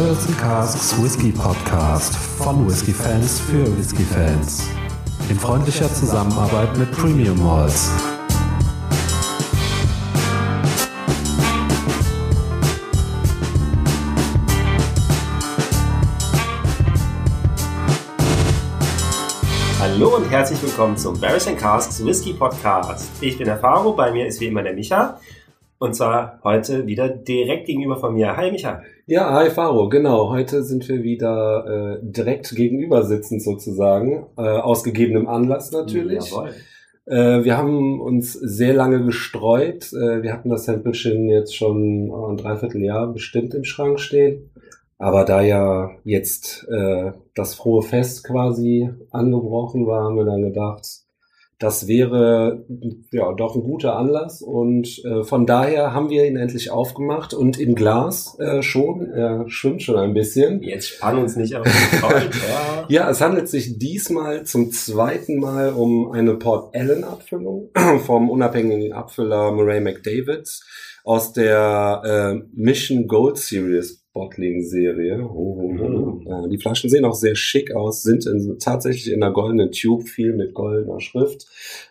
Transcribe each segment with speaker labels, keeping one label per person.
Speaker 1: Barrels and Casks Whisky Podcast von Whisky Fans für Whisky Fans. In freundlicher Zusammenarbeit mit Premium Malls.
Speaker 2: Hallo und herzlich willkommen zum Barrels and Casks Whisky Podcast. Ich bin der Faro, bei mir ist wie immer der Micha. Und zwar heute wieder direkt gegenüber von mir. Hi Micha.
Speaker 3: Ja, hi Faro, genau. Heute sind wir wieder äh, direkt gegenüber sitzend sozusagen, äh, aus gegebenem Anlass natürlich.
Speaker 2: Jawohl.
Speaker 3: Äh, wir haben uns sehr lange gestreut. Äh, wir hatten das Samplechen jetzt schon ein Dreivierteljahr bestimmt im Schrank stehen. Aber da ja jetzt äh, das frohe Fest quasi angebrochen war, haben wir dann gedacht, das wäre ja doch ein guter Anlass und äh, von daher haben wir ihn endlich aufgemacht und im Glas äh, schon, er schwimmt schon ein bisschen.
Speaker 2: Jetzt spann uns nicht auf den ja.
Speaker 3: Ja, es handelt sich diesmal zum zweiten Mal um eine Port Allen Abfüllung vom unabhängigen Abfüller Murray McDavid aus der äh, Mission Gold Series Bottling Serie. Oh, oh, oh. Äh, Die Flaschen sehen auch sehr schick aus, sind in, tatsächlich in einer goldenen Tube, viel mit goldener Schrift.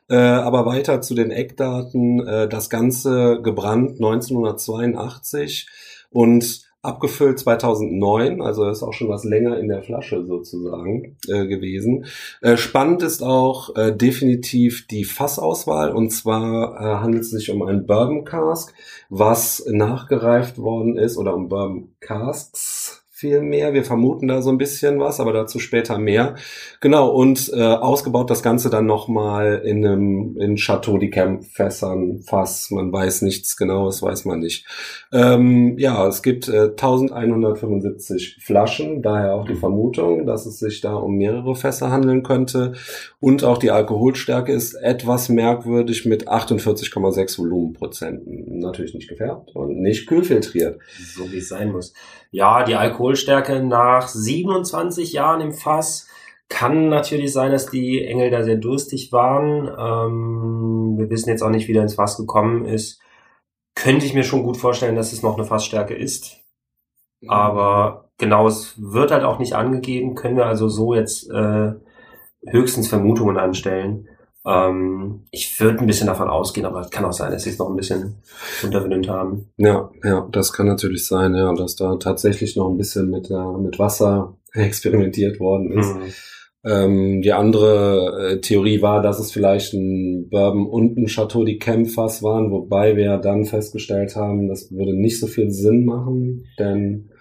Speaker 3: Äh, aber weiter zu den Eckdaten. Äh, das Ganze gebrannt 1982 und abgefüllt 2009, also ist auch schon was länger in der Flasche sozusagen äh, gewesen. Äh, spannend ist auch äh, definitiv die Fassauswahl und zwar äh, handelt es sich um ein Bourbon Cask, was nachgereift worden ist oder um Bourbon Casks viel mehr. Wir vermuten da so ein bisschen was, aber dazu später mehr. Genau, und äh, ausgebaut das Ganze dann nochmal in einem in Chateau de Camp Fässern, Fass, man weiß nichts genaues, weiß man nicht. Ähm, ja, es gibt äh, 1175 Flaschen, daher auch die Vermutung, dass es sich da um mehrere Fässer handeln könnte. Und auch die Alkoholstärke ist etwas merkwürdig mit 48,6 Volumenprozenten. Natürlich nicht gefärbt und nicht kühlfiltriert.
Speaker 2: So wie es sein muss. Ja, die Alkoholstärke nach 27 Jahren im Fass kann natürlich sein, dass die Engel da sehr durstig waren. Ähm, wir wissen jetzt auch nicht, wie der ins Fass gekommen ist. Könnte ich mir schon gut vorstellen, dass es noch eine Fassstärke ist. Aber genau, es wird halt auch nicht angegeben, können wir also so jetzt äh, höchstens Vermutungen anstellen. Ähm, ich würde ein bisschen davon ausgehen, aber es kann auch sein, dass sie es noch ein bisschen unterwidert haben.
Speaker 3: Ja, ja, das kann natürlich sein, ja, dass da tatsächlich noch ein bisschen mit, äh, mit Wasser experimentiert worden ist.
Speaker 2: Mhm.
Speaker 3: Ähm, die andere äh, Theorie war, dass es vielleicht ein Bourbon und ein Chateau de Camp Fass waren, wobei wir dann festgestellt haben, das würde nicht so viel Sinn machen, denn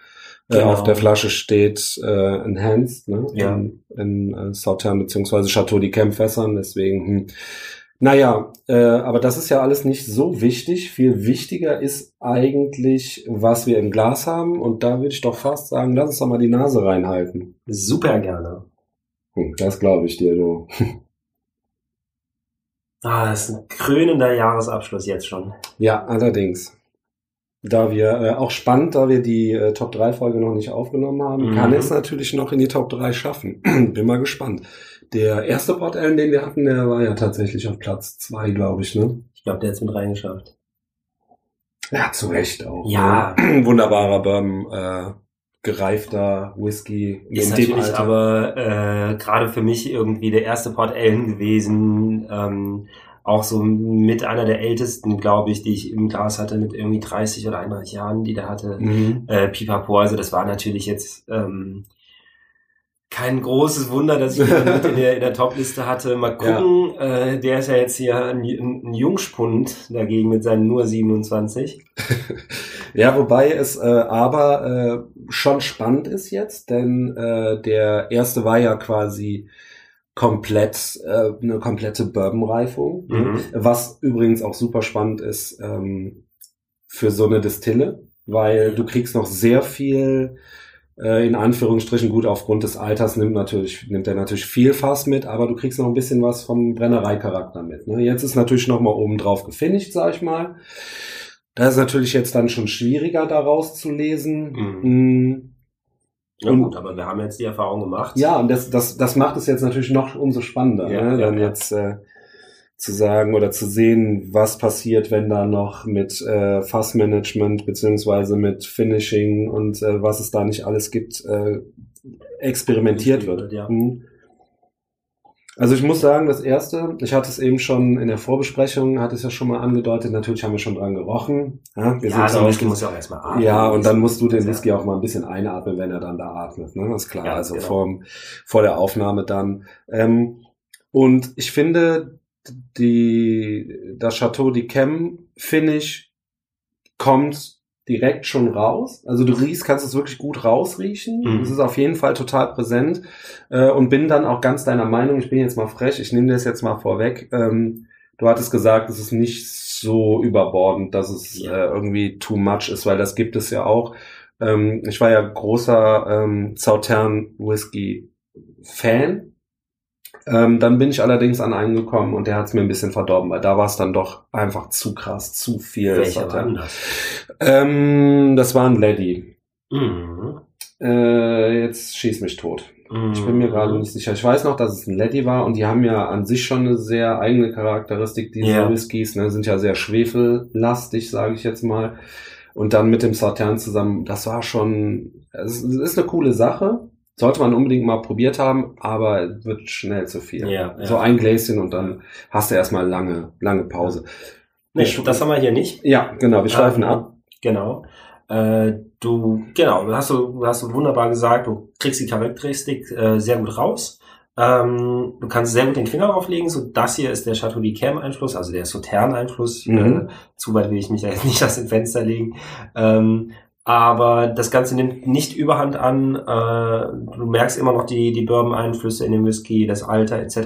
Speaker 2: Genau.
Speaker 3: auf der Flasche steht äh, Enhanced, ne?
Speaker 2: Ja.
Speaker 3: In, in äh, Sauternes beziehungsweise Chateau de Camp Fässern, deswegen, hm. Naja, äh, aber das ist ja alles nicht so wichtig. Viel wichtiger ist eigentlich, was wir im Glas haben. Und da würde ich doch fast sagen, lass uns doch mal die Nase reinhalten.
Speaker 2: Super gerne.
Speaker 3: Hm, das glaube ich dir, du.
Speaker 2: Ah, das ist ein krönender Jahresabschluss jetzt schon.
Speaker 3: Ja, allerdings. Da wir, äh, auch spannend, da wir die äh, Top 3 Folge noch nicht aufgenommen haben,
Speaker 2: Mhm.
Speaker 3: kann es natürlich noch in die Top 3 schaffen. Bin mal gespannt. Der erste Port Allen, den wir hatten, der war ja tatsächlich auf Platz 2, glaube ich, ne?
Speaker 2: Ich glaube, der hat es mit reingeschafft.
Speaker 3: Ja, zu Recht auch.
Speaker 2: Ja.
Speaker 3: Ne? Wunderbarer Bourbon, äh, gereifter Whisky.
Speaker 2: Ist natürlich
Speaker 3: Alter.
Speaker 2: aber äh, gerade für mich irgendwie der erste Port Ellen gewesen. Ähm, auch so mit einer der ältesten, glaube ich, die ich im Glas hatte, mit irgendwie 30 oder 31 Jahren, die der hatte.
Speaker 3: Mhm.
Speaker 2: Äh, Pipapo, also das war natürlich jetzt ähm, kein großes Wunder, dass ich ihn mit in der, in der Top-Liste hatte. Mal gucken, äh, der ist ja jetzt hier ein, ein Jungspund dagegen mit seinen nur 27.
Speaker 3: Ja, wobei es äh, aber äh, schon spannend ist jetzt, denn äh, der erste war ja quasi komplett äh, eine komplette Bourbon-Reifung,
Speaker 2: Mhm.
Speaker 3: was übrigens auch super spannend ist ähm, für so eine Distille, weil du kriegst noch sehr viel äh, in Anführungsstrichen gut aufgrund des Alters nimmt natürlich nimmt er natürlich viel Fass mit, aber du kriegst noch ein bisschen was vom Brennereicharakter mit. Ne? Jetzt ist natürlich noch mal oben drauf gefinisht, sag ich mal. Da ist natürlich jetzt dann schon schwieriger daraus zu lesen. Mm.
Speaker 2: Ja
Speaker 3: Und-
Speaker 2: gut, aber wir haben jetzt die Erfahrung gemacht.
Speaker 3: Ja, und das, das, das macht es jetzt natürlich noch umso spannender.
Speaker 2: Ja,
Speaker 3: ne?
Speaker 2: ja,
Speaker 3: Dann
Speaker 2: ja.
Speaker 3: jetzt äh, zu sagen oder zu sehen, was passiert, wenn da noch mit äh, Fassmanagement beziehungsweise mit Finishing und äh, was es da nicht alles gibt, äh, experimentiert wird.
Speaker 2: Ja.
Speaker 3: Mhm. Also ich muss sagen, das erste, ich hatte es eben schon in der Vorbesprechung, hatte es ja schon mal angedeutet, natürlich haben wir schon dran gerochen. Ja, wir
Speaker 2: Ja,
Speaker 3: sind auch-
Speaker 2: Whisky muss ja auch erstmal atmen.
Speaker 3: ja, und dann musst du den. Whisky auch mal ein bisschen einatmen, wenn er dann da atmet. Ne? Das ist klar.
Speaker 2: Ja,
Speaker 3: also
Speaker 2: genau.
Speaker 3: vor, vor der Aufnahme dann. Ähm, und ich finde, die, das Chateau de Chem, Finish, kommt direkt schon raus. Also du riechst, kannst es wirklich gut rausriechen.
Speaker 2: Mhm.
Speaker 3: Es ist auf jeden Fall total präsent. Äh, und bin dann auch ganz deiner Meinung, ich bin jetzt mal frech, ich nehme das jetzt mal vorweg. Ähm, du hattest gesagt, es ist nicht so überbordend, dass es äh, irgendwie too much ist, weil das gibt es ja auch. Ähm, ich war ja großer ähm, Sautern Whisky Fan. Ähm, dann bin ich allerdings an einen gekommen und der hat es mir ein bisschen verdorben, weil da war es dann doch einfach zu krass, zu viel.
Speaker 2: Welcher war
Speaker 3: Sautern.
Speaker 2: denn das?
Speaker 3: Ähm, das war ein Lady.
Speaker 2: Mhm.
Speaker 3: Äh, jetzt schieß mich tot. Ich bin mir gerade nicht sicher. Ich weiß noch, dass es ein Lady war und die haben ja an sich schon eine sehr eigene Charakteristik, diese
Speaker 2: Ja.
Speaker 3: Whiskys, ne, sind ja sehr schwefellastig, sage ich jetzt mal. Und dann mit dem Sautern zusammen, das war schon, es ist eine coole Sache. Sollte man unbedingt mal probiert haben, aber es wird schnell zu viel.
Speaker 2: Ja, ja.
Speaker 3: So ein Gläschen und dann hast du erstmal lange, lange Pause.
Speaker 2: Nee,
Speaker 3: Ich-
Speaker 2: das haben wir hier nicht.
Speaker 3: Ja, genau, wir schweifen
Speaker 2: Ähm,
Speaker 3: ab.
Speaker 2: Genau. Äh, du, genau, hast du, hast du wunderbar gesagt, du kriegst die Charakteristik äh, sehr gut raus. Ähm, du kannst sehr gut den Finger drauflegen, so das hier ist der Chateau d'Yquem Einfluss, also der Sautern Einfluss.
Speaker 3: Mhm.
Speaker 2: Äh, zu weit will ich mich da jetzt nicht aus dem Fenster legen. Ähm, aber das Ganze nimmt nicht Überhand an. Äh, du merkst immer noch die, die Bourbon-Einflüsse in dem Whisky, das Alter etc.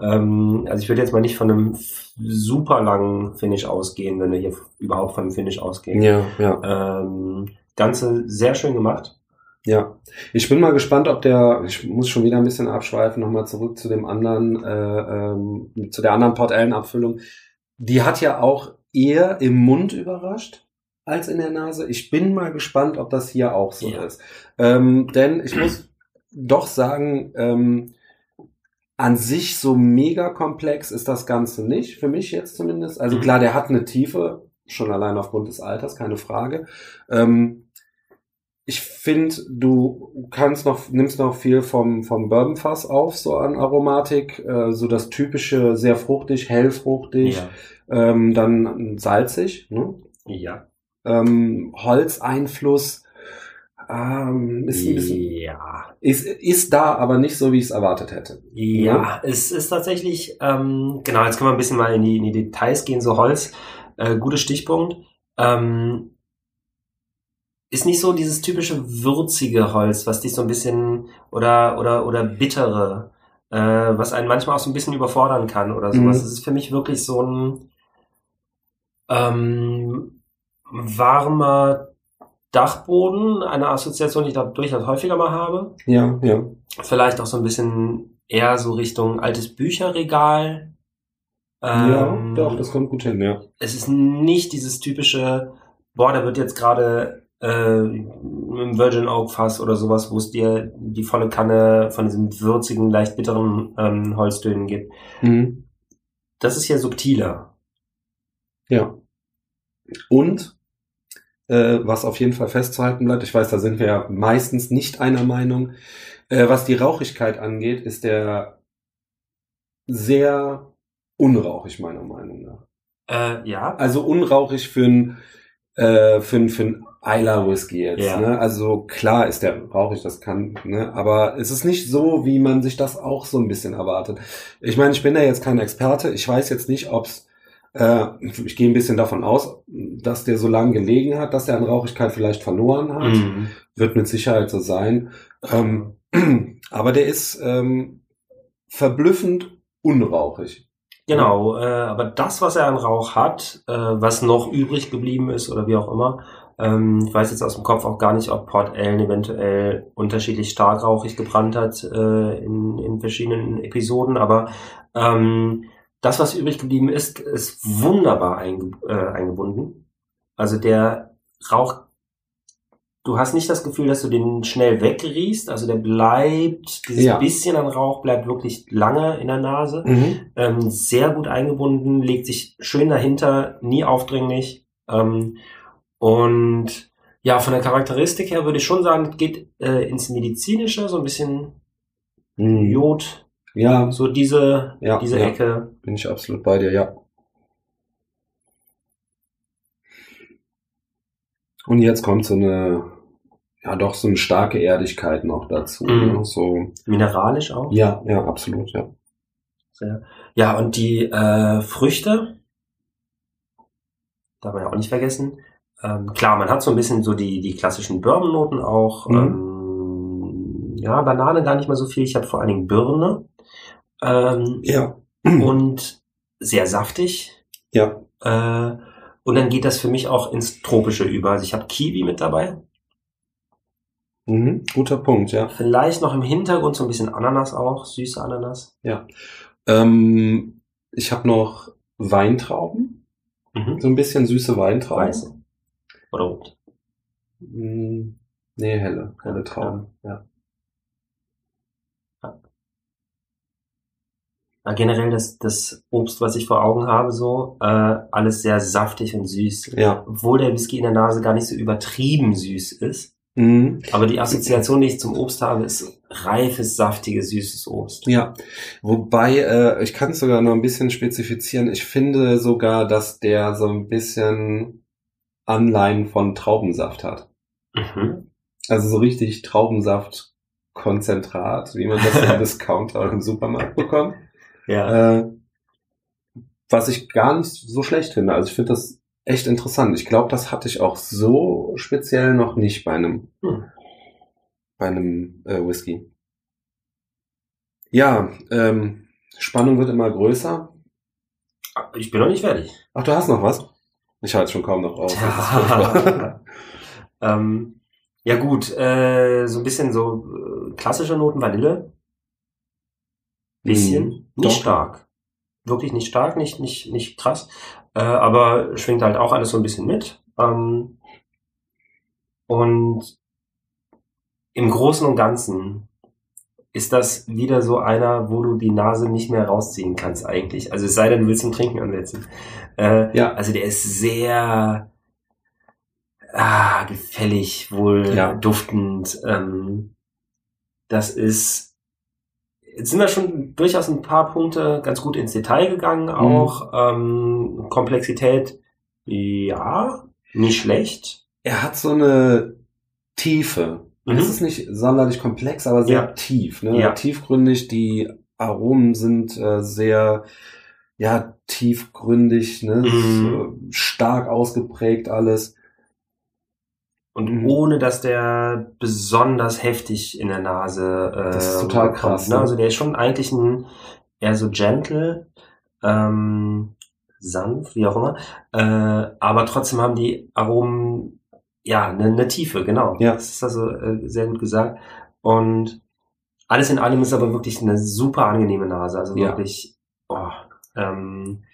Speaker 2: Ähm, also ich würde jetzt mal nicht von einem super langen Finish ausgehen, wenn wir hier überhaupt von einem Finish ausgehen.
Speaker 3: Ja, ja.
Speaker 2: Ähm, Ganze sehr schön gemacht.
Speaker 3: Ja, ich bin mal gespannt, ob der, ich muss schon wieder ein bisschen abschweifen, nochmal zurück zu dem anderen, äh, ähm, zu der anderen Port Ellen Abfüllung. Die hat ja auch eher im Mund überrascht als in der Nase. Ich bin mal gespannt, ob das hier auch so
Speaker 2: Ja.
Speaker 3: ist. Ähm, denn ich muss doch sagen, ähm, an sich so mega komplex ist das Ganze nicht, für mich jetzt zumindest. Also
Speaker 2: Mhm.
Speaker 3: klar, der hat eine Tiefe, schon allein aufgrund des Alters, keine Frage. Ähm, ich finde, du kannst noch, nimmst noch viel vom, vom Bourbonfass auf, so an Aromatik, äh, so das typische, sehr fruchtig, hellfruchtig, ähm, dann salzig, ne?
Speaker 2: Ja.
Speaker 3: Ähm, Holzeinfluss, ähm, ist, ein bisschen,
Speaker 2: Ja.
Speaker 3: ist, ist da, aber nicht so, wie ich es erwartet hätte.
Speaker 2: Ja, es ist tatsächlich, ähm, genau, jetzt können wir ein bisschen mal in die, in die Details gehen, so Holz, äh, guter Stichpunkt. Ähm, ist nicht so dieses typische würzige Holz, was dich so ein bisschen oder oder oder bittere, äh, was einen manchmal auch so ein bisschen überfordern kann oder sowas.
Speaker 3: Mhm.
Speaker 2: Es ist für mich wirklich so ein ähm, warmer Dachboden, eine Assoziation, die ich da durchaus häufiger mal habe.
Speaker 3: Ja, ja.
Speaker 2: Vielleicht auch so ein bisschen eher so Richtung altes Bücherregal.
Speaker 3: ja,
Speaker 2: Ähm,
Speaker 3: doch, das kommt gut hin, ja.
Speaker 2: es ist nicht dieses typische, boah, da wird jetzt gerade äh, im Virgin Oak Fass oder sowas, wo es dir die volle Kanne von diesem würzigen, leicht bitteren ähm, Holztönen gibt.
Speaker 3: Mhm.
Speaker 2: Das ist hier subtiler.
Speaker 3: Ja. Und äh, was auf jeden Fall festzuhalten bleibt, ich weiß, da sind wir ja meistens nicht einer Meinung, äh, was die Rauchigkeit angeht, ist der sehr unrauchig, meiner Meinung nach.
Speaker 2: Äh, ja.
Speaker 3: Also unrauchig für ein äh, für ein, für ein Isla Whisky jetzt.
Speaker 2: Ja.
Speaker 3: Ne? Also klar ist der rauchig, das kann, ne? aber es ist nicht so, wie man sich das auch so ein bisschen erwartet. Ich meine, ich bin da jetzt kein Experte. Ich weiß jetzt nicht, ob's äh, ich gehe ein bisschen davon aus, dass der so lange gelegen hat, dass er an Rauchigkeit vielleicht verloren hat.
Speaker 2: Mhm.
Speaker 3: Wird mit Sicherheit so sein. Ähm, aber der ist ähm, verblüffend unrauchig.
Speaker 2: Genau, äh, aber das, was er an Rauch hat, äh, was noch übrig geblieben ist oder wie auch immer, ähm, ich weiß jetzt aus dem Kopf auch gar nicht, ob Port Ellen eventuell unterschiedlich stark rauchig gebrannt hat äh, in, in verschiedenen Episoden, aber ähm, das, was übrig geblieben ist, ist wunderbar einge äh, eingebunden. Also der Rauch du hast nicht das Gefühl, dass du den schnell wegriechst. Also der bleibt, dieses
Speaker 3: Ja.
Speaker 2: bisschen an Rauch bleibt wirklich lange in der Nase.
Speaker 3: Mhm.
Speaker 2: Ähm, sehr gut eingebunden, legt sich schön dahinter, nie aufdringlich. Ähm, und ja, von der Charakteristik her würde ich schon sagen, geht äh, ins Medizinische, so ein bisschen
Speaker 3: Mhm.
Speaker 2: Jod,
Speaker 3: Ja,
Speaker 2: so diese,
Speaker 3: Ja,
Speaker 2: diese
Speaker 3: ja.
Speaker 2: Ecke.
Speaker 3: bin ich absolut bei dir, ja. Und jetzt kommt so eine, ja doch, so eine starke Erdigkeit noch dazu.
Speaker 2: Mhm.
Speaker 3: Ne? So,
Speaker 2: Mineralisch auch.
Speaker 3: ja, ja, absolut, ja.
Speaker 2: Sehr. Ja, und die äh, Früchte, darf man ja auch nicht vergessen. Ähm, klar, man hat so ein bisschen so die, die klassischen Bourbon-Noten auch.
Speaker 3: Mhm.
Speaker 2: Ähm, ja, Banane gar nicht mal so viel. Ich habe vor allen Dingen Birne. Ähm,
Speaker 3: Ja.
Speaker 2: und sehr saftig.
Speaker 3: Ja.
Speaker 2: Äh, und dann geht das für mich auch ins Tropische über. Also ich habe Kiwi mit dabei.
Speaker 3: Mhm. Guter Punkt, ja.
Speaker 2: Vielleicht noch im Hintergrund so ein bisschen Ananas auch, süße Ananas.
Speaker 3: Ähm, ich habe noch Weintrauben,
Speaker 2: Mhm.
Speaker 3: so ein bisschen süße Weintrauben.
Speaker 2: Weiße. Oder rot.
Speaker 3: Mm, Nee, helle, helle Trauben. Ja.
Speaker 2: Ja, generell das, das Obst, was ich vor Augen habe, so, äh, alles sehr saftig und süß.
Speaker 3: Ja.
Speaker 2: Obwohl der Whisky in der Nase gar nicht so übertrieben süß ist.
Speaker 3: Mhm.
Speaker 2: Aber die Assoziation, die ich zum Obst habe, ist reifes, saftiges, süßes Obst.
Speaker 3: Ja, wobei, äh, ich kann es sogar noch ein bisschen spezifizieren. Ich finde sogar, dass der so ein bisschen Anleihen von Traubensaft hat.
Speaker 2: Mhm.
Speaker 3: Also so richtig Traubensaftkonzentrat, wie man das im Discounter oder im Supermarkt bekommt.
Speaker 2: Ja.
Speaker 3: Äh, was ich gar nicht so schlecht finde. Also ich finde das echt interessant. Ich glaube, das hatte ich auch so speziell noch nicht bei einem,
Speaker 2: Hm.
Speaker 3: bei einem äh, Whisky. Ja, ähm, Spannung wird immer größer.
Speaker 2: Ich bin noch nicht fertig.
Speaker 3: Ach, du hast noch was? Ich halte schon kaum noch aus. Furchtbar.
Speaker 2: Tja. ähm, ja gut, äh, so ein bisschen so äh, klassische Noten Vanille. Bisschen.
Speaker 3: Mhm.
Speaker 2: Nicht stark. Wirklich nicht stark, nicht, nicht, nicht krass. Äh, aber schwingt halt auch alles so ein bisschen mit. Ähm, und im Großen und Ganzen ist das wieder so einer, wo du die Nase nicht mehr rausziehen kannst eigentlich. Also es sei denn, du willst zum Trinken ansetzen. Äh,
Speaker 3: Ja.
Speaker 2: Also der ist sehr ah, gefällig, wohl
Speaker 3: Ja.
Speaker 2: duftend. Ähm, das ist Jetzt sind wir schon durchaus ein paar Punkte ganz gut ins Detail gegangen, auch ähm, Komplexität, ja, nicht schlecht.
Speaker 3: Er hat so eine Tiefe.
Speaker 2: Mhm.
Speaker 3: Es ist nicht sonderlich komplex, aber sehr
Speaker 2: Ja.
Speaker 3: tief. Ne?
Speaker 2: Ja.
Speaker 3: Tiefgründig. Die Aromen sind äh, sehr ja tiefgründig, ne?
Speaker 2: Mhm.
Speaker 3: stark ausgeprägt alles.
Speaker 2: Und
Speaker 3: Mhm.
Speaker 2: ohne, dass der besonders heftig in der Nase äh,
Speaker 3: Das ist total
Speaker 2: rüberkommt,
Speaker 3: krass,
Speaker 2: Ne?
Speaker 3: ne?
Speaker 2: Also der ist schon eigentlich ein eher so gentle, ähm, sanft, wie auch immer. Äh, aber trotzdem haben die Aromen ja eine, eine Tiefe, genau.
Speaker 3: Ja.
Speaker 2: Das ist also äh, sehr gut gesagt. Und alles in allem ist aber wirklich eine super angenehme Nase. Also
Speaker 3: Ja.
Speaker 2: wirklich, oh, ähm,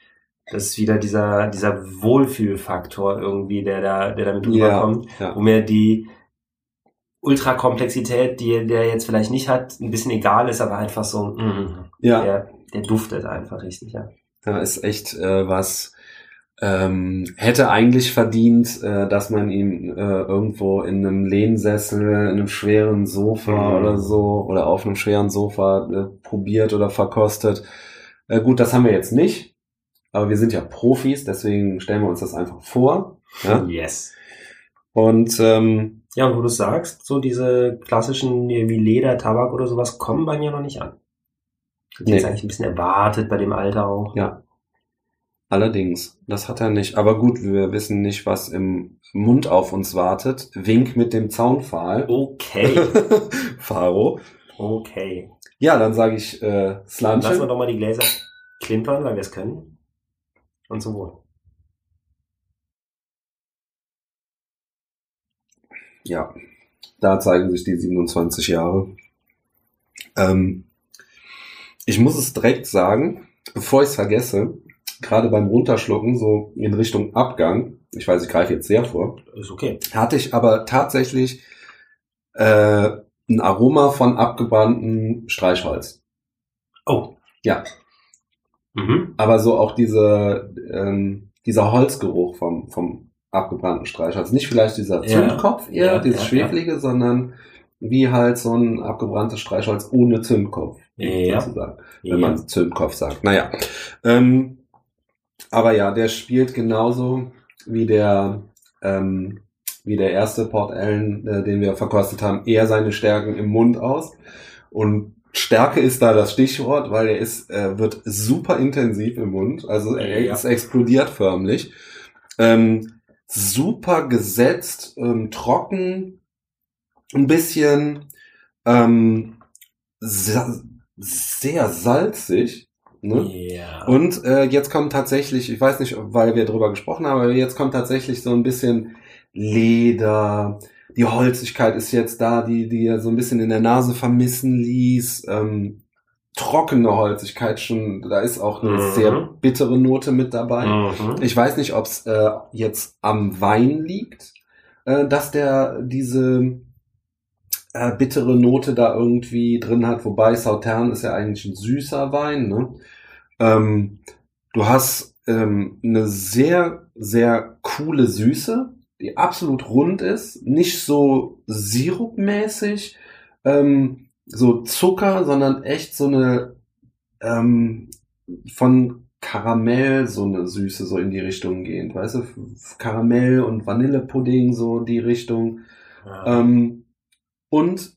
Speaker 2: das ist wieder dieser, dieser Wohlfühlfaktor irgendwie, der da, der damit
Speaker 3: Ja,
Speaker 2: rüberkommt
Speaker 3: ja.
Speaker 2: wo mir die Ultrakomplexität, die der jetzt vielleicht nicht hat, ein bisschen egal ist, aber einfach so, mm,
Speaker 3: Ja,
Speaker 2: der, der duftet einfach richtig, ja.
Speaker 3: da ist echt äh, was. Ähm, hätte eigentlich verdient, äh, dass man ihn äh, irgendwo in einem Lehnsessel, in einem schweren Sofa
Speaker 2: Mhm.
Speaker 3: oder so oder auf einem schweren Sofa äh, probiert oder verkostet. Äh, gut, das haben wir jetzt nicht, aber wir sind ja Profis, deswegen stellen wir uns das einfach vor. Ja?
Speaker 2: Yes.
Speaker 3: Und ähm,
Speaker 2: Ja, und wo du sagst, so diese klassischen wie Leder, Tabak oder sowas kommen bei mir noch nicht an. Ich
Speaker 3: Nee.
Speaker 2: jetzt eigentlich ein bisschen erwartet bei dem Alter auch.
Speaker 3: Ja. allerdings, das hat er nicht. Aber gut, wir wissen nicht, was im Mund auf uns wartet. Wink mit dem Zaunpfahl.
Speaker 2: Okay,
Speaker 3: Faro.
Speaker 2: okay.
Speaker 3: Ja, dann sage ich äh,
Speaker 2: Dann lassen wir
Speaker 3: Slanche.
Speaker 2: doch mal die Gläser klimpern, weil wir es können. Und zum Wohl.
Speaker 3: Ja, da zeigen sich die 27 Jahre. Ähm, ich muss es direkt sagen, bevor ich es vergesse, gerade beim Runterschlucken, so in Richtung Abgang, ich weiß, ich greife jetzt sehr vor,
Speaker 2: Ist okay.
Speaker 3: hatte ich aber tatsächlich äh, ein Aroma von abgebranntem Streichholz.
Speaker 2: Oh.
Speaker 3: Ja.
Speaker 2: Mhm.
Speaker 3: Aber so auch diese, ähm, dieser Holzgeruch vom, vom abgebrannten Streichholz. Nicht vielleicht dieser
Speaker 2: Ja.
Speaker 3: Zündkopf eher,
Speaker 2: Ja,
Speaker 3: dieses
Speaker 2: ja,
Speaker 3: Schweflige, sondern wie halt so ein abgebranntes Streichholz ohne Zündkopf,
Speaker 2: Ja.
Speaker 3: sozusagen,
Speaker 2: Ja.
Speaker 3: wenn man Zündkopf sagt. Naja. Ähm, aber ja, der spielt genauso wie der, ähm, wie der erste Port Allen, äh, den wir verkostet haben, eher seine Stärken im Mund aus. Und Stärke ist da das Stichwort, weil er ist, äh, wird super intensiv im Mund. Also er
Speaker 2: Ja.
Speaker 3: es explodiert förmlich. Ähm, super gesetzt, ähm, trocken, ein bisschen ähm, sa sehr salzig. Ne?
Speaker 2: Ja.
Speaker 3: Und äh, jetzt kommt tatsächlich, ich weiß nicht, weil wir drüber gesprochen haben, aber jetzt kommt tatsächlich so ein bisschen Leder. Die Holzigkeit ist jetzt da, die die ja so ein bisschen in der Nase vermissen ließ. Ähm, trockene Holzigkeit schon, da ist auch eine
Speaker 2: Mhm.
Speaker 3: sehr bittere Note mit dabei.
Speaker 2: Mhm.
Speaker 3: Ich weiß nicht, ob es äh, jetzt am Wein liegt, äh, dass der diese äh, bittere Note da irgendwie drin hat, wobei Sautern ist ja eigentlich ein süßer Wein. Ne? Ähm, du hast ähm, eine sehr, sehr coole Süße, die absolut rund ist, nicht so sirupmäßig, ähm, so Zucker, sondern echt so eine ähm, von Karamell so eine Süße so in die Richtung gehend, weißt du, Karamell und Vanillepudding so die Richtung.
Speaker 2: Ja.
Speaker 3: Ähm, und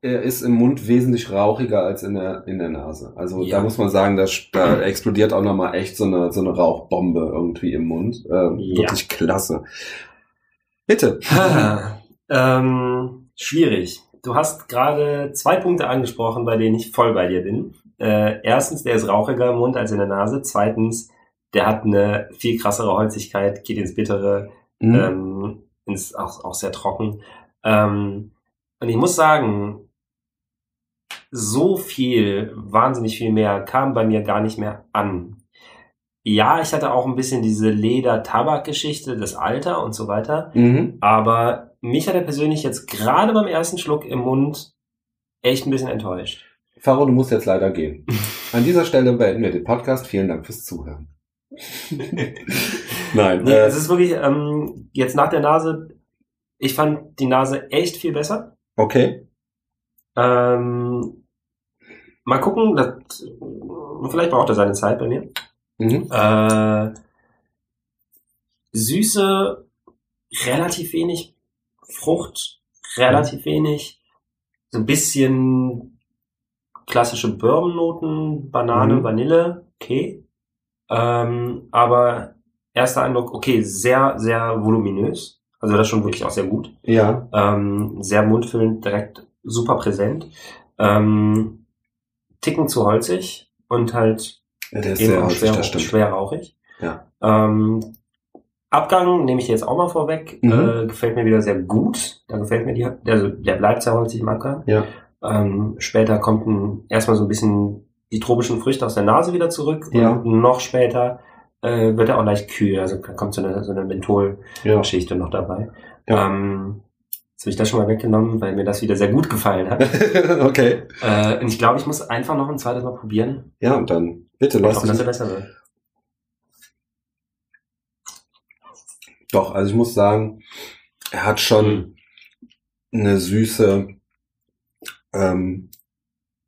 Speaker 3: er ist im Mund wesentlich rauchiger als in der, in der Nase. Also
Speaker 2: Ja.
Speaker 3: da muss man sagen, da, da explodiert auch nochmal echt so eine, so eine Rauchbombe irgendwie im Mund. Ähm,
Speaker 2: Ja.
Speaker 3: Wirklich klasse. Bitte.
Speaker 2: Ähm, schwierig. Du hast gerade zwei Punkte angesprochen, bei denen ich voll bei dir bin. Äh, erstens, der ist rauchiger im Mund als in der Nase. Zweitens, der hat eine viel krassere Holzigkeit, geht ins Bittere,
Speaker 3: Mhm.
Speaker 2: ähm, ins, auch, auch sehr trocken. Ähm, und ich muss sagen, so viel, wahnsinnig viel mehr, kam bei mir gar nicht mehr an. Ja, ich hatte auch ein bisschen diese Leder-Tabak-Geschichte, das Alter und so weiter.
Speaker 3: Mhm.
Speaker 2: Aber mich hat er persönlich jetzt gerade beim ersten Schluck im Mund echt ein bisschen enttäuscht.
Speaker 3: Faro, du musst jetzt leider gehen. An dieser Stelle beenden wir den Podcast. Vielen Dank fürs Zuhören. Nein,
Speaker 2: Nee,
Speaker 3: äh,
Speaker 2: es ist wirklich, ähm, jetzt nach der Nase, ich fand die Nase echt viel besser.
Speaker 3: okay.
Speaker 2: Ähm, mal gucken, das, vielleicht braucht er seine Zeit bei mir.
Speaker 3: Mhm.
Speaker 2: Äh, Süße, relativ wenig. Frucht, relativ wenig. So ein bisschen klassische Bourbon-Noten, Banane,
Speaker 3: Mhm.
Speaker 2: Vanille, okay. Ähm, aber erster Eindruck, okay, sehr, sehr voluminös. Also das schon wirklich auch sehr gut.
Speaker 3: Ja.
Speaker 2: Ähm, sehr mundfüllend, direkt super präsent. Ähm, Ticken zu holzig und halt
Speaker 3: ja, der ist
Speaker 2: eben
Speaker 3: sehr holzig,
Speaker 2: schwer,
Speaker 3: stimmt.
Speaker 2: schwer rauchig.
Speaker 3: Ja.
Speaker 2: Ähm, Abgang nehme ich jetzt auch mal vorweg.
Speaker 3: Mhm.
Speaker 2: Äh, gefällt mir wieder sehr gut. Da gefällt mir die, also der bleibt sehr holzig im Abgang.
Speaker 3: Ja.
Speaker 2: Ähm, später kommt ein, erstmal so ein bisschen die tropischen Früchte aus der Nase wieder zurück.
Speaker 3: Ja.
Speaker 2: Und noch später äh, wird er auch leicht kühl. Also da kommt so eine, so eine Menthol-Geschichte
Speaker 3: Ja.
Speaker 2: noch dabei.
Speaker 3: Ja.
Speaker 2: Ähm, jetzt habe ich das schon mal weggenommen, weil mir das wieder sehr gut gefallen hat.
Speaker 3: okay.
Speaker 2: äh, und ich glaube, ich muss einfach noch ein zweites Mal probieren.
Speaker 3: Ja, und dann bitte lass dich.
Speaker 2: besser.
Speaker 3: Doch, also ich muss sagen, er hat schon eine Süße ähm,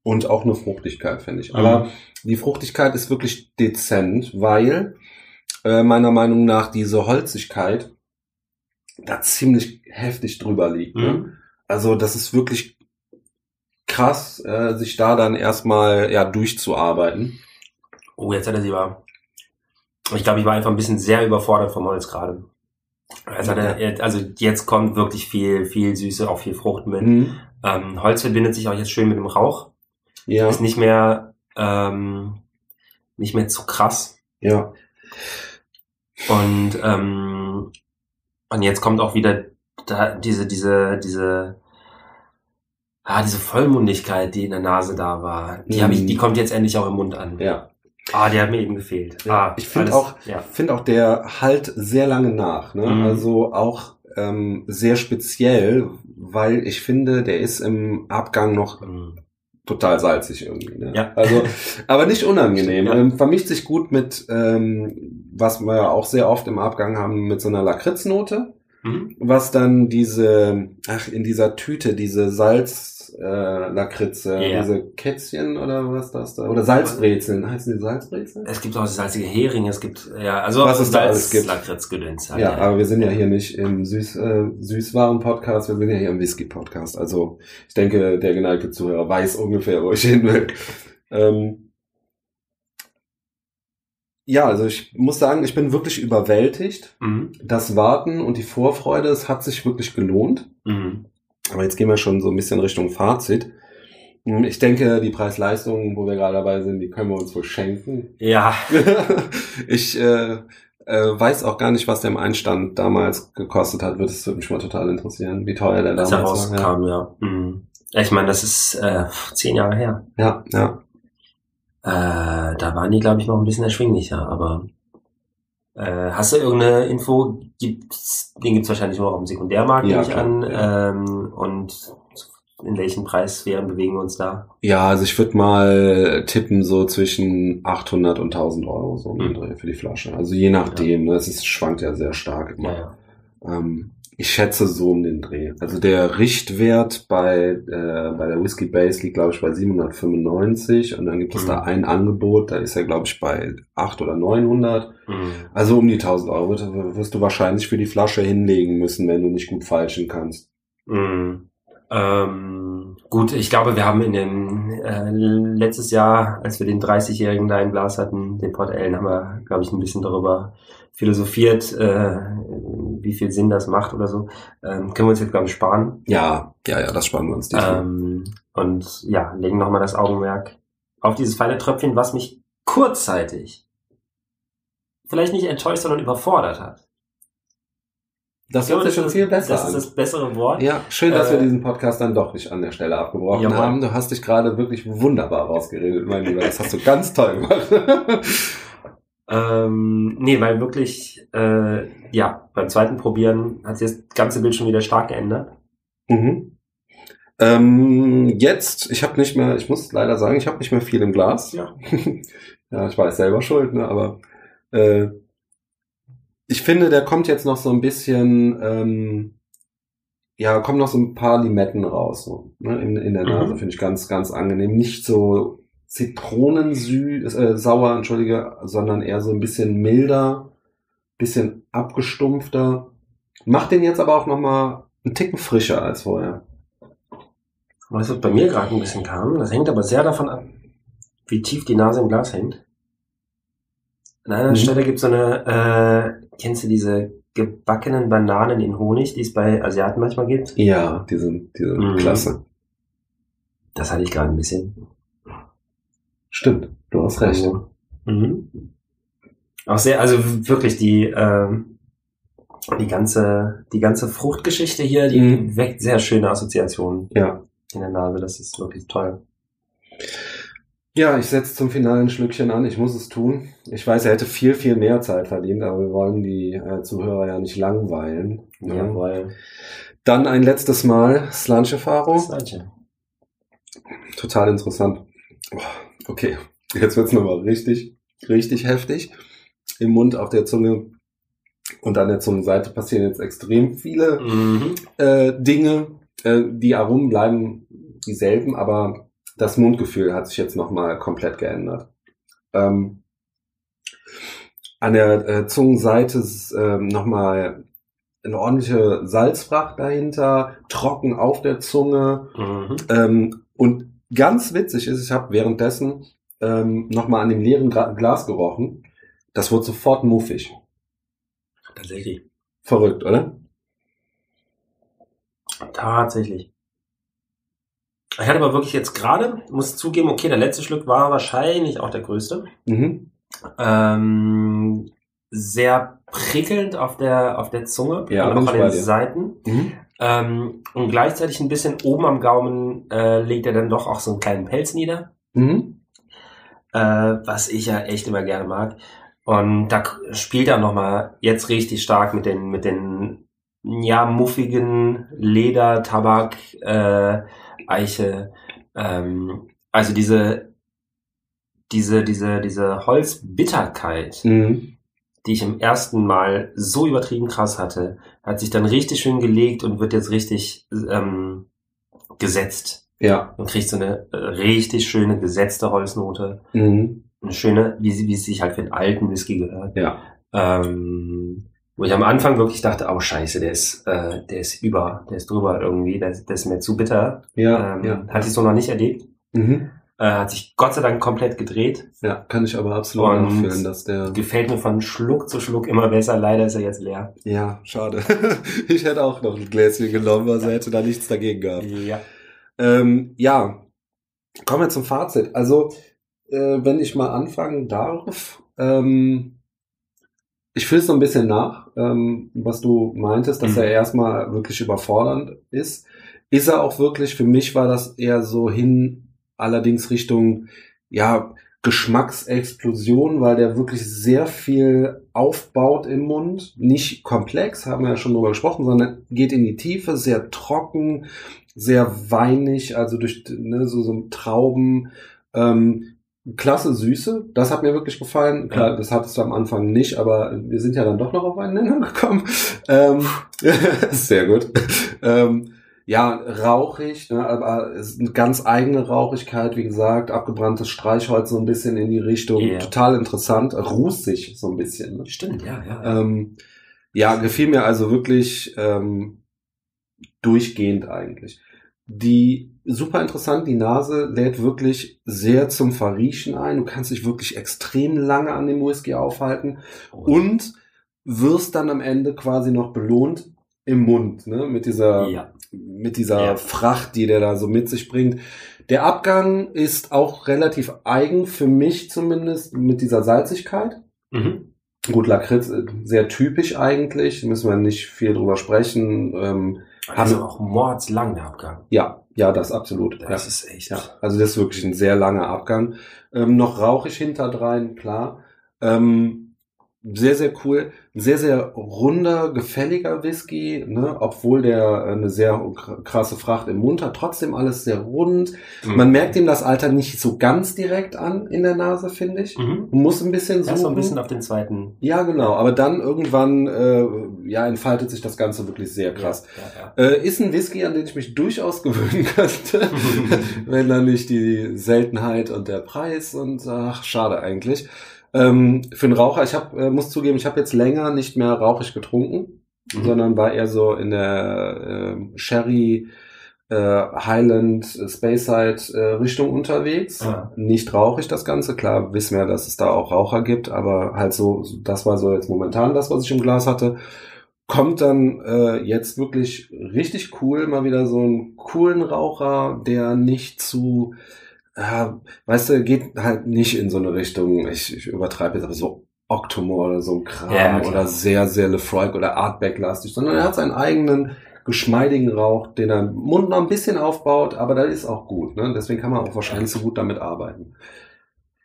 Speaker 3: und auch eine Fruchtigkeit, finde ich. Aber die Fruchtigkeit ist wirklich dezent, weil äh, meiner Meinung nach diese Holzigkeit da ziemlich heftig drüber liegt. Ne?
Speaker 2: Mhm.
Speaker 3: Also das ist wirklich krass, äh, sich da dann erstmal ja durchzuarbeiten.
Speaker 2: Oh, jetzt hat er sie aber. Ich glaube, ich war einfach ein bisschen sehr überfordert vom Holz gerade. Also, also jetzt kommt wirklich viel, viel Süße, auch viel Frucht mit.
Speaker 3: Mhm.
Speaker 2: Ähm, Holz verbindet sich auch jetzt schön mit dem Rauch.
Speaker 3: Ja,
Speaker 2: Ist nicht mehr, ähm, nicht mehr zu krass.
Speaker 3: ja,
Speaker 2: Und, ähm, und jetzt kommt auch wieder da, diese, diese, diese, ah, diese Vollmundigkeit, die in der Nase da war. Die, hab ich,
Speaker 3: Mhm.
Speaker 2: die kommt jetzt endlich auch im Mund an.
Speaker 3: ja.
Speaker 2: Ah, der hat mir eben gefehlt.
Speaker 3: Ja,
Speaker 2: ah,
Speaker 3: ich finde auch,
Speaker 2: Ja.
Speaker 3: finde auch, der halt sehr lange nach. Ne?
Speaker 2: Mhm.
Speaker 3: Also auch ähm, sehr speziell, weil ich finde, der ist im Abgang noch
Speaker 2: Mhm.
Speaker 3: total salzig irgendwie. Ne?
Speaker 2: Ja.
Speaker 3: Also, aber nicht unangenehm.
Speaker 2: Ja.
Speaker 3: Ähm, vermischt sich gut mit, ähm, was wir auch sehr oft im Abgang haben, mit so einer Lakritznote.
Speaker 2: Mhm.
Speaker 3: was dann diese, ach, in dieser Tüte, diese Salz, äh, Lakritze,
Speaker 2: Ja.
Speaker 3: diese Kätzchen oder was das da, oder Salzbrezeln, heißen die Salzbrezeln?
Speaker 2: Es gibt auch salzige Heringe, es gibt, ja, also
Speaker 3: Was es da alles gibt.
Speaker 2: Halt,
Speaker 3: Ja, aber wir sind ja hier nicht im Süß, äh, Süßwaren-Podcast, wir sind ja hier im Whisky-Podcast. Also ich denke, der geneigte Zuhörer weiß ungefähr, wo ich hin will. Ähm, ja, also ich muss sagen, ich bin wirklich überwältigt.
Speaker 2: Mhm.
Speaker 3: Das Warten und die Vorfreude, es hat sich wirklich gelohnt.
Speaker 2: Mhm.
Speaker 3: Aber jetzt gehen wir schon so ein bisschen Richtung Fazit. Hm, Ich denke, die Preis-Leistung, wo wir gerade dabei sind, die können wir uns wohl schenken.
Speaker 2: Ja,
Speaker 3: ich äh, äh, weiß auch gar nicht, was der im Einstand damals gekostet hat. Würde es würde mich mal total interessieren, wie teuer der
Speaker 2: als er
Speaker 3: damals war.
Speaker 2: rauskam, ja. Mhm. Ja, Ich meine, das ist äh, zehn Jahre her.
Speaker 3: Ja, ja.
Speaker 2: Äh, da waren die, glaube ich, noch ein bisschen erschwinglicher, aber äh, hast du irgendeine Info? Gibt's, den gibt's wahrscheinlich nur auf dem Sekundärmarkt,
Speaker 3: Ja,
Speaker 2: nehme ich an.
Speaker 3: ja.
Speaker 2: Ähm, und in welchen Preissphären bewegen wir uns da?
Speaker 3: Ja, also ich würde mal tippen so zwischen 800 und 1000 Euro so
Speaker 2: Mhm.
Speaker 3: Für die Flasche. Also je nachdem, ne, es ist, schwankt ja sehr stark immer.
Speaker 2: Ja, ja.
Speaker 3: Ähm, ich schätze so um den Dreh. Also der Richtwert bei, äh, bei der Whiskey Base liegt, glaube ich, bei 795 und dann gibt es
Speaker 2: Mhm.
Speaker 3: da ein Angebot, da ist er, glaube ich, bei 800 oder 900.
Speaker 2: Mhm.
Speaker 3: Also um die 1000 Euro wirst, du wahrscheinlich für die Flasche hinlegen müssen, wenn du nicht gut falschen kannst.
Speaker 2: Mhm. Ähm, gut, ich glaube, wir haben in dem äh, letztes Jahr, als wir den 30-jährigen da im Glas hatten, den Port Ellen, haben wir, glaube ich, ein bisschen darüber philosophiert, äh, wie viel Sinn das macht oder so. Ähm, können wir uns jetzt, glaube ich, sparen.
Speaker 3: Ja, ja, ja, das sparen wir uns.
Speaker 2: Ähm, und ja, legen nochmal das Augenmerk auf dieses feine Tröpfchen, was mich kurzzeitig vielleicht nicht enttäuscht, sondern überfordert hat.
Speaker 3: das hört sich schon viel besser
Speaker 2: Das
Speaker 3: an.
Speaker 2: ist das bessere Wort.
Speaker 3: Ja, schön, dass wir
Speaker 2: Äh,
Speaker 3: diesen Podcast dann doch nicht an der Stelle abgebrochen
Speaker 2: Jawohl.
Speaker 3: haben. Du hast dich gerade wirklich wunderbar rausgeredet, mein Lieber. Das hast du ganz toll gemacht.
Speaker 2: Ähm, nee, weil wirklich, äh, ja, beim zweiten Probieren hat sich das ganze Bild schon wieder stark geändert.
Speaker 3: mhm. ähm, jetzt, ich habe nicht mehr, ich muss leider sagen, ich habe nicht mehr viel im Glas.
Speaker 2: Ja.
Speaker 3: ja, ich weiß selber schuld, ne, aber äh, ich finde, der kommt jetzt noch so ein bisschen, ähm, ja, kommen noch so ein paar Limetten raus, so, ne, in, in der Nase,
Speaker 2: Mhm.
Speaker 3: finde ich ganz, ganz angenehm. Nicht so zitronensü äh, sauer, entschuldige, sondern eher so ein bisschen milder, bisschen abgestumpfter. Macht den jetzt aber auch noch mal einen Ticken frischer als vorher.
Speaker 2: Was bei mir gerade ein bisschen kam, das hängt aber sehr davon ab, wie tief die Nase im Glas hängt. An einer
Speaker 3: Mhm.
Speaker 2: Stelle gibt es so eine, äh, kennst du diese gebackenen Bananen in Honig, die es bei Asiaten manchmal gibt?
Speaker 3: Ja, die sind, die sind
Speaker 2: Mhm.
Speaker 3: klasse.
Speaker 2: Das hatte ich gerade ein bisschen.
Speaker 3: Stimmt, du hast recht.
Speaker 2: Also, mhm. Auch sehr, also wirklich die, ähm, die ganze, die ganze Fruchtgeschichte hier, die
Speaker 3: Mhm.
Speaker 2: weckt sehr schöne Assoziationen
Speaker 3: Ja.
Speaker 2: in der Nase. Das ist wirklich toll.
Speaker 3: Ja, ich setze zum finalen Schlückchen an. Ich muss es tun. Ich weiß, er hätte viel, viel mehr Zeit verdient, aber wir wollen die äh, Zuhörer ja nicht langweilen. Ne?
Speaker 2: Jawohl.
Speaker 3: Dann ein letztes Mal Slanche-Faro.
Speaker 2: Das Manche.
Speaker 3: Total interessant. Oh, Okay, jetzt wird's nochmal richtig, richtig heftig. Im Mund, auf der Zunge und an der Zungenseite passieren jetzt extrem viele
Speaker 2: Mhm.
Speaker 3: äh, Dinge. Äh, die Aromen bleiben dieselben, aber das Mundgefühl hat sich jetzt nochmal komplett geändert. Ähm, an der äh, Zungenseite ist ähm, nochmal eine ordentliche Salzfracht dahinter, trocken auf der Zunge.
Speaker 2: Mhm.
Speaker 3: Ähm, und ganz witzig ist, ich habe währenddessen ähm, nochmal an dem leeren Gra Glas gerochen. Das wurde sofort muffig.
Speaker 2: Tatsächlich.
Speaker 3: Verrückt, oder?
Speaker 2: Tatsächlich. Ich hatte aber wirklich jetzt gerade, muss zugeben, okay, der letzte Schluck war wahrscheinlich auch der größte.
Speaker 3: Mhm.
Speaker 2: Ähm, sehr prickelnd auf der, auf der Zunge,
Speaker 3: Ja,
Speaker 2: und auch an
Speaker 3: bei
Speaker 2: den. Seiten.
Speaker 3: Mhm.
Speaker 2: Ähm, und gleichzeitig ein bisschen oben am Gaumen äh, legt er dann doch auch so einen kleinen Pelz nieder.
Speaker 3: Mhm.
Speaker 2: äh, was ich ja echt immer gerne mag. Und da spielt er nochmal jetzt richtig stark mit den, mit den, ja, muffigen Leder, Tabak, äh, Eiche, ähm, also diese, diese, diese, diese Holzbitterkeit,
Speaker 3: Mhm.
Speaker 2: die ich im ersten Mal so übertrieben krass hatte, hat sich dann richtig schön gelegt und wird jetzt richtig ähm, gesetzt.
Speaker 3: Ja.
Speaker 2: Man kriegt so eine äh, richtig schöne gesetzte Holznote.
Speaker 3: Mhm.
Speaker 2: Eine schöne, wie, sie- wie es sich halt für einen alten Whisky gehört.
Speaker 3: Ja.
Speaker 2: Ähm, wo ich am Anfang wirklich dachte, oh scheiße, der ist, äh, der ist über, der ist drüber irgendwie, der, der ist mir zu bitter.
Speaker 3: Ja.
Speaker 2: ähm,
Speaker 3: ja.
Speaker 2: Hatte ich so noch nicht erlebt.
Speaker 3: Mhm.
Speaker 2: Äh, hat sich Gott sei Dank komplett gedreht.
Speaker 3: Ja, kann ich aber absolut
Speaker 2: Und-
Speaker 3: nachfühlen, dass der.
Speaker 2: Gefällt mir von Schluck zu Schluck immer besser. Leider ist er jetzt leer.
Speaker 3: Ja, schade. ich hätte auch noch ein Gläschen genommen, also hätte da nichts dagegen gehabt.
Speaker 2: Ja.
Speaker 3: Ähm, ja, kommen wir zum Fazit. Also, äh, wenn ich mal anfangen darf, ähm, ich fühle es so ein bisschen nach, ähm, was du meintest, dass
Speaker 2: Mhm.
Speaker 3: er erstmal wirklich überfordernd ist. Ist er auch wirklich, für mich war das eher so hin, allerdings Richtung, ja, Geschmacksexplosion, weil der wirklich sehr viel aufbaut im Mund. Nicht komplex, haben wir ja schon drüber gesprochen, sondern geht in die Tiefe, sehr trocken, sehr weinig, also durch ne, so, so Trauben. Ähm, klasse Süße, das hat mir wirklich gefallen. Klar,
Speaker 2: Ja.
Speaker 3: das hattest du am Anfang nicht, aber wir sind ja dann doch noch auf einen Nenner gekommen. Ähm, sehr gut. Ähm, ja, rauchig, ne, aber es ist eine ganz eigene Rauchigkeit, wie gesagt, abgebranntes Streichholz so ein bisschen in die Richtung.
Speaker 2: Ja.
Speaker 3: Total interessant, rußig so ein bisschen. Ne?
Speaker 2: Stimmt, ja, ja.
Speaker 3: Ähm, ja, gefiel mir also wirklich ähm, durchgehend eigentlich. Die super interessant, die Nase lädt wirklich sehr zum Verriechen ein. Du kannst dich wirklich extrem lange an dem Whisky aufhalten und wirst dann am Ende quasi noch belohnt im Mund, ne? Mit dieser
Speaker 2: ja.
Speaker 3: mit dieser
Speaker 2: Ja.
Speaker 3: Fracht, die der da so mit sich bringt. Der Abgang ist auch relativ eigen für mich zumindest mit dieser Salzigkeit.
Speaker 2: Mhm.
Speaker 3: Gut, Lakritz, äh, sehr typisch eigentlich, müssen wir nicht viel drüber sprechen. Ähm,
Speaker 2: Also auch mordslang der Abgang.
Speaker 3: ja, ja, das absolut.
Speaker 2: Das
Speaker 3: ja.
Speaker 2: ist echt.
Speaker 3: ja, also das ist wirklich ein sehr langer Abgang. Ähm, noch rauchig hinterdrein, klar. Ähm, sehr, sehr cool. Ein sehr, sehr runder, gefälliger Whisky, ne? obwohl der äh, eine sehr kr- krasse Fracht im Mund hat. Trotzdem alles sehr rund.
Speaker 2: Mhm.
Speaker 3: Man merkt ihm das Alter nicht so ganz direkt an in der Nase, finde ich.
Speaker 2: Mhm.
Speaker 3: Man muss ein bisschen
Speaker 2: Ja,
Speaker 3: suchen.
Speaker 2: so ein bisschen auf den zweiten.
Speaker 3: Ja, genau. Aber dann irgendwann äh, ja, entfaltet sich das Ganze wirklich sehr krass.
Speaker 2: Ja, ja,
Speaker 3: Äh, ist ein Whisky, an den ich mich durchaus gewöhnen könnte, wenn dann nicht die Seltenheit und der Preis und ach, schade eigentlich. Ähm, für einen Raucher, ich hab, äh, muss zugeben, ich habe jetzt länger nicht mehr rauchig getrunken,
Speaker 2: Mhm.
Speaker 3: sondern war eher so in der äh, Sherry äh, Highland äh, Speyside äh, Richtung unterwegs.
Speaker 2: Ah.
Speaker 3: Nicht rauchig das Ganze, klar wissen wir, dass es da auch Raucher gibt, aber halt so, so- das war so jetzt momentan das, was ich im Glas hatte. Kommt dann äh, jetzt wirklich richtig cool, mal wieder so einen coolen Raucher, der nicht zu, äh, weißt du, geht halt nicht in so eine Richtung, ich, ich übertreibe jetzt, aber so Octomore oder so ein Kram
Speaker 2: Ja,
Speaker 3: oder sehr, sehr Lefroy oder Artback-lastig, sondern er hat seinen eigenen geschmeidigen Rauch, den er im Mund noch ein bisschen aufbaut, aber das ist auch gut. Ne? Deswegen kann man auch wahrscheinlich so gut damit arbeiten.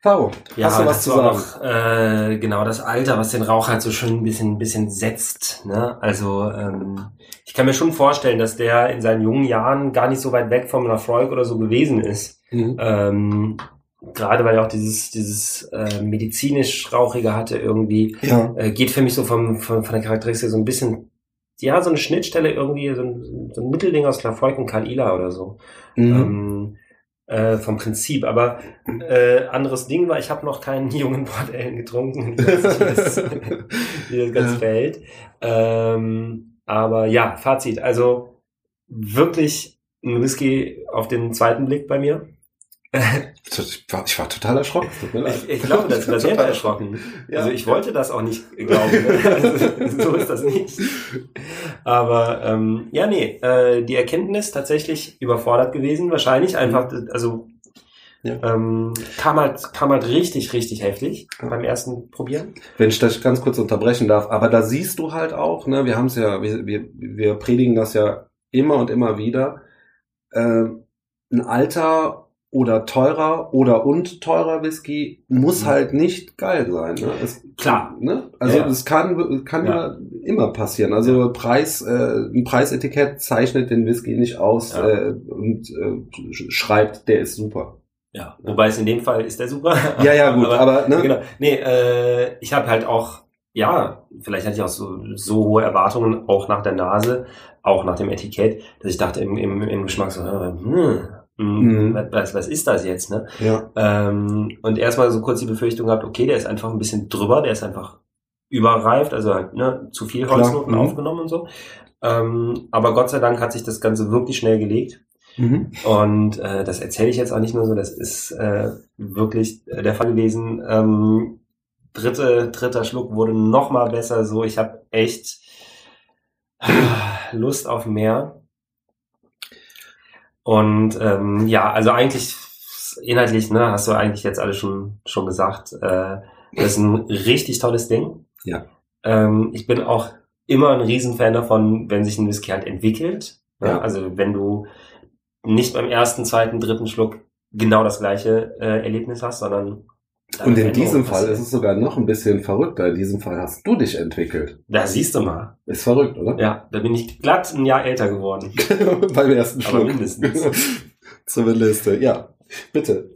Speaker 3: Faro,
Speaker 2: Ja,
Speaker 3: hast du was zu sagen?
Speaker 2: Auch, äh, genau das Alter, was den Rauch halt so schon ein bisschen, ein bisschen setzt. Ne? Also ähm, ich kann mir schon vorstellen, dass der in seinen jungen Jahren gar nicht so weit weg vom Lafroig oder so gewesen ist.
Speaker 3: Mhm.
Speaker 2: Ähm, Gerade weil er auch dieses, dieses äh, medizinisch Rauchige hatte irgendwie.
Speaker 3: Ja.
Speaker 2: Äh, geht für mich so vom, von, von der Charakteristik so ein bisschen, ja, so eine Schnittstelle irgendwie, so ein, so ein Mittelding aus Lafroig und Kalila oder so.
Speaker 3: Mhm.
Speaker 2: Ähm, äh, vom Prinzip. Aber äh, anderes Ding war, ich habe noch keinen jungen Port Ellen getrunken. Ich weiß nicht, wie das, wie das ganz
Speaker 3: Ja.
Speaker 2: fällt. Ähm, aber ja, Fazit. Also wirklich ein Whisky auf den zweiten Blick bei mir.
Speaker 3: Ich war, ich war total erschrocken.
Speaker 2: Ich, ich glaube, das war selber erschrocken.
Speaker 3: Ja.
Speaker 2: Also ich wollte das auch nicht glauben. Ne? Also, so ist das nicht. Aber ähm, ja, nee, äh, die Erkenntnis tatsächlich überfordert gewesen, wahrscheinlich. Einfach, also
Speaker 3: Ja.
Speaker 2: ähm, kam halt, kam halt richtig, richtig heftig
Speaker 3: Ja.
Speaker 2: beim ersten Probieren.
Speaker 3: Wenn ich das ganz kurz unterbrechen darf, aber da siehst du halt auch, ne, wir haben es ja, wir, wir, wir predigen das ja immer und immer wieder, ähm, ein Alter oder teurer oder und teurer Whisky muss
Speaker 2: Mhm.
Speaker 3: halt nicht geil sein. Ne? Es,
Speaker 2: Klar.
Speaker 3: Ne? Also
Speaker 2: Ja, ja.
Speaker 3: das kann, kann ja.
Speaker 2: Ja.
Speaker 3: immer passieren. Also Preis, äh, ein Preisetikett zeichnet den Whisky nicht aus
Speaker 2: Ja.
Speaker 3: äh, und äh, sch- schreibt, der ist super.
Speaker 2: Ja, wobei es in dem Fall ist der super.
Speaker 3: Ja, ja, gut, aber, ne?
Speaker 2: Genau. Nee, äh, ich habe halt auch, ja, vielleicht hatte ich auch so, so hohe Erwartungen, auch nach der Nase, auch nach dem Etikett, dass ich dachte im, im, im Geschmack so, hm,
Speaker 3: Mhm.
Speaker 2: hm, was, was ist das jetzt, ne?
Speaker 3: Ja.
Speaker 2: Ähm, und erstmal so kurz die Befürchtung gehabt, okay, der ist einfach ein bisschen drüber, der ist einfach überreift, also halt, ne, zu viel Holznoten
Speaker 3: mhm.
Speaker 2: aufgenommen und so. Ähm, aber Gott sei Dank hat sich das Ganze wirklich schnell gelegt.
Speaker 3: Mhm.
Speaker 2: Und äh, das erzähle ich jetzt auch nicht nur so, das ist äh, wirklich der Fall gewesen. Ähm, dritte, dritter Schluck wurde noch mal besser. So, ich habe echt Lust auf mehr. Und ähm, ja, also eigentlich inhaltlich, ne, hast du eigentlich jetzt alles schon schon gesagt. Äh, das ist ein richtig tolles Ding.
Speaker 3: Ja.
Speaker 2: Ähm, ich bin auch immer ein Riesenfan davon, wenn sich ein Whisky halt entwickelt. Ne?
Speaker 3: Ja.
Speaker 2: Also wenn du nicht beim ersten, zweiten, dritten Schluck genau das gleiche äh, Erlebnis hast, sondern
Speaker 3: Und in diesem Fall ist es sogar noch ein bisschen verrückter. In diesem Fall hast du dich entwickelt.
Speaker 2: Da siehst du mal.
Speaker 3: Ist verrückt, oder?
Speaker 2: Ja, da bin ich glatt ein Jahr älter geworden.
Speaker 3: Beim ersten
Speaker 2: Aber
Speaker 3: Schluck.
Speaker 2: mindestens.
Speaker 3: Zumindest, ja. Bitte.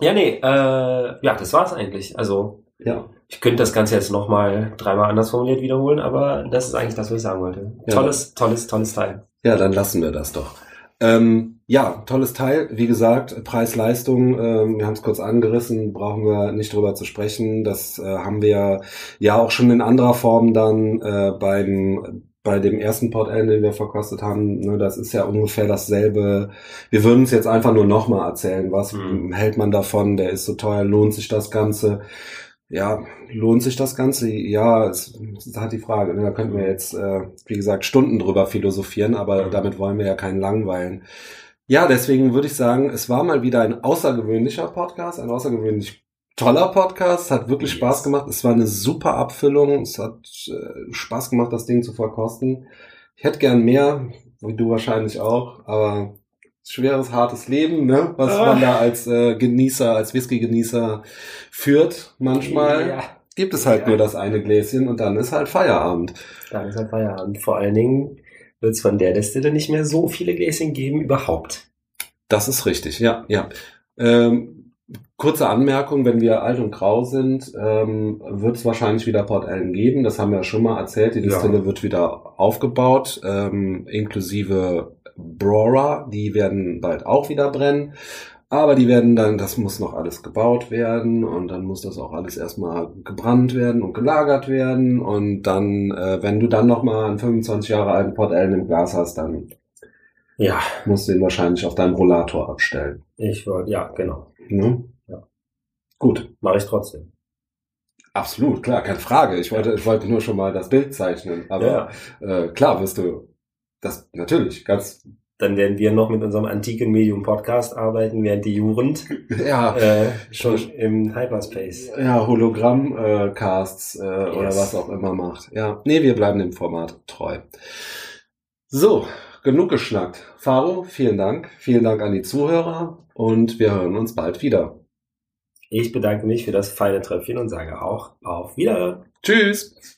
Speaker 2: Ja, nee, äh, ja, das war's eigentlich. Also
Speaker 3: Ja.
Speaker 2: ich könnte das Ganze jetzt nochmal dreimal anders formuliert wiederholen, aber das ist eigentlich das, was ich sagen wollte.
Speaker 3: Ja.
Speaker 2: Tolles, tolles, tolles Teil.
Speaker 3: Ja, dann lassen wir das doch. Ähm, ja, tolles Teil. Wie gesagt, Preis-Leistung, ähm, wir haben es kurz angerissen, brauchen wir nicht drüber zu sprechen. Das äh, haben wir ja auch schon in anderer Form dann äh, beim bei dem ersten Port L, den wir verkostet haben. Ne, das ist ja ungefähr dasselbe. Wir würden es jetzt einfach nur nochmal erzählen. Was
Speaker 2: Mhm.
Speaker 3: hält man davon? Der ist so teuer, lohnt sich das Ganze? Ja, lohnt sich das Ganze? Ja, es, es ist halt die Frage. ne? Da könnten wir jetzt, äh, wie gesagt, Stunden drüber philosophieren, aber
Speaker 2: Mhm.
Speaker 3: damit wollen wir ja keinen langweilen. Ja, deswegen würde ich sagen, es war mal wieder ein außergewöhnlicher Podcast, ein außergewöhnlich toller Podcast. Es hat wirklich
Speaker 2: Yes.
Speaker 3: Spaß gemacht. Es war eine super Abfüllung. Es hat äh, Spaß gemacht, das Ding zu verkosten. Ich hätte gern mehr, wie du wahrscheinlich auch, aber schweres, hartes Leben, ne? was
Speaker 2: Ah.
Speaker 3: man da als äh, Genießer, als Whisky-Genießer führt. Manchmal
Speaker 2: Ja,
Speaker 3: gibt es halt
Speaker 2: Ja.
Speaker 3: nur das eine Gläschen und dann ist halt Feierabend.
Speaker 2: da ist halt Feierabend. Vor allen Dingen wird es von der Destille nicht mehr so viele Gläschen geben überhaupt.
Speaker 3: Das ist richtig, ja, ja. Ähm, kurze Anmerkung, wenn wir alt und grau sind, ähm, wird es wahrscheinlich wieder Port Ellen geben. Das haben wir ja schon mal erzählt. Die
Speaker 2: Ja.
Speaker 3: Distille wird wieder aufgebaut, ähm, inklusive Brora. Die werden bald auch wieder brennen. Aber die werden dann, das muss noch alles gebaut werden und dann muss das auch alles erstmal gebrannt werden und gelagert werden. Und dann, äh, wenn du dann nochmal einen 25 Jahre alten Port Ellen im Glas hast, dann
Speaker 2: Ja,
Speaker 3: musst du ihn wahrscheinlich auf deinem Rollator abstellen.
Speaker 2: ich wollte, ja, genau.
Speaker 3: Ne?
Speaker 2: Ja.
Speaker 3: Gut.
Speaker 2: Mache ich trotzdem.
Speaker 3: Absolut, klar, keine Frage. Ich wollte, ich wollte nur schon mal das Bild zeichnen. Aber
Speaker 2: ja.
Speaker 3: äh, klar wirst du das natürlich ganz
Speaker 2: Dann werden wir noch mit unserem antiken Medium Podcast arbeiten, während die Jugend
Speaker 3: ja
Speaker 2: äh, schon im Hyperspace.
Speaker 3: ja Hologramm äh, Casts äh, oder
Speaker 2: Yes.
Speaker 3: was auch immer macht. Ja, nee, wir bleiben dem Format treu. So, genug geschnackt. Faro, vielen Dank. Vielen Dank an die Zuhörer und wir hören uns bald wieder.
Speaker 2: Ich bedanke mich für das feine Tröpfchen und sage auch auf Wiederhören.
Speaker 3: Tschüss.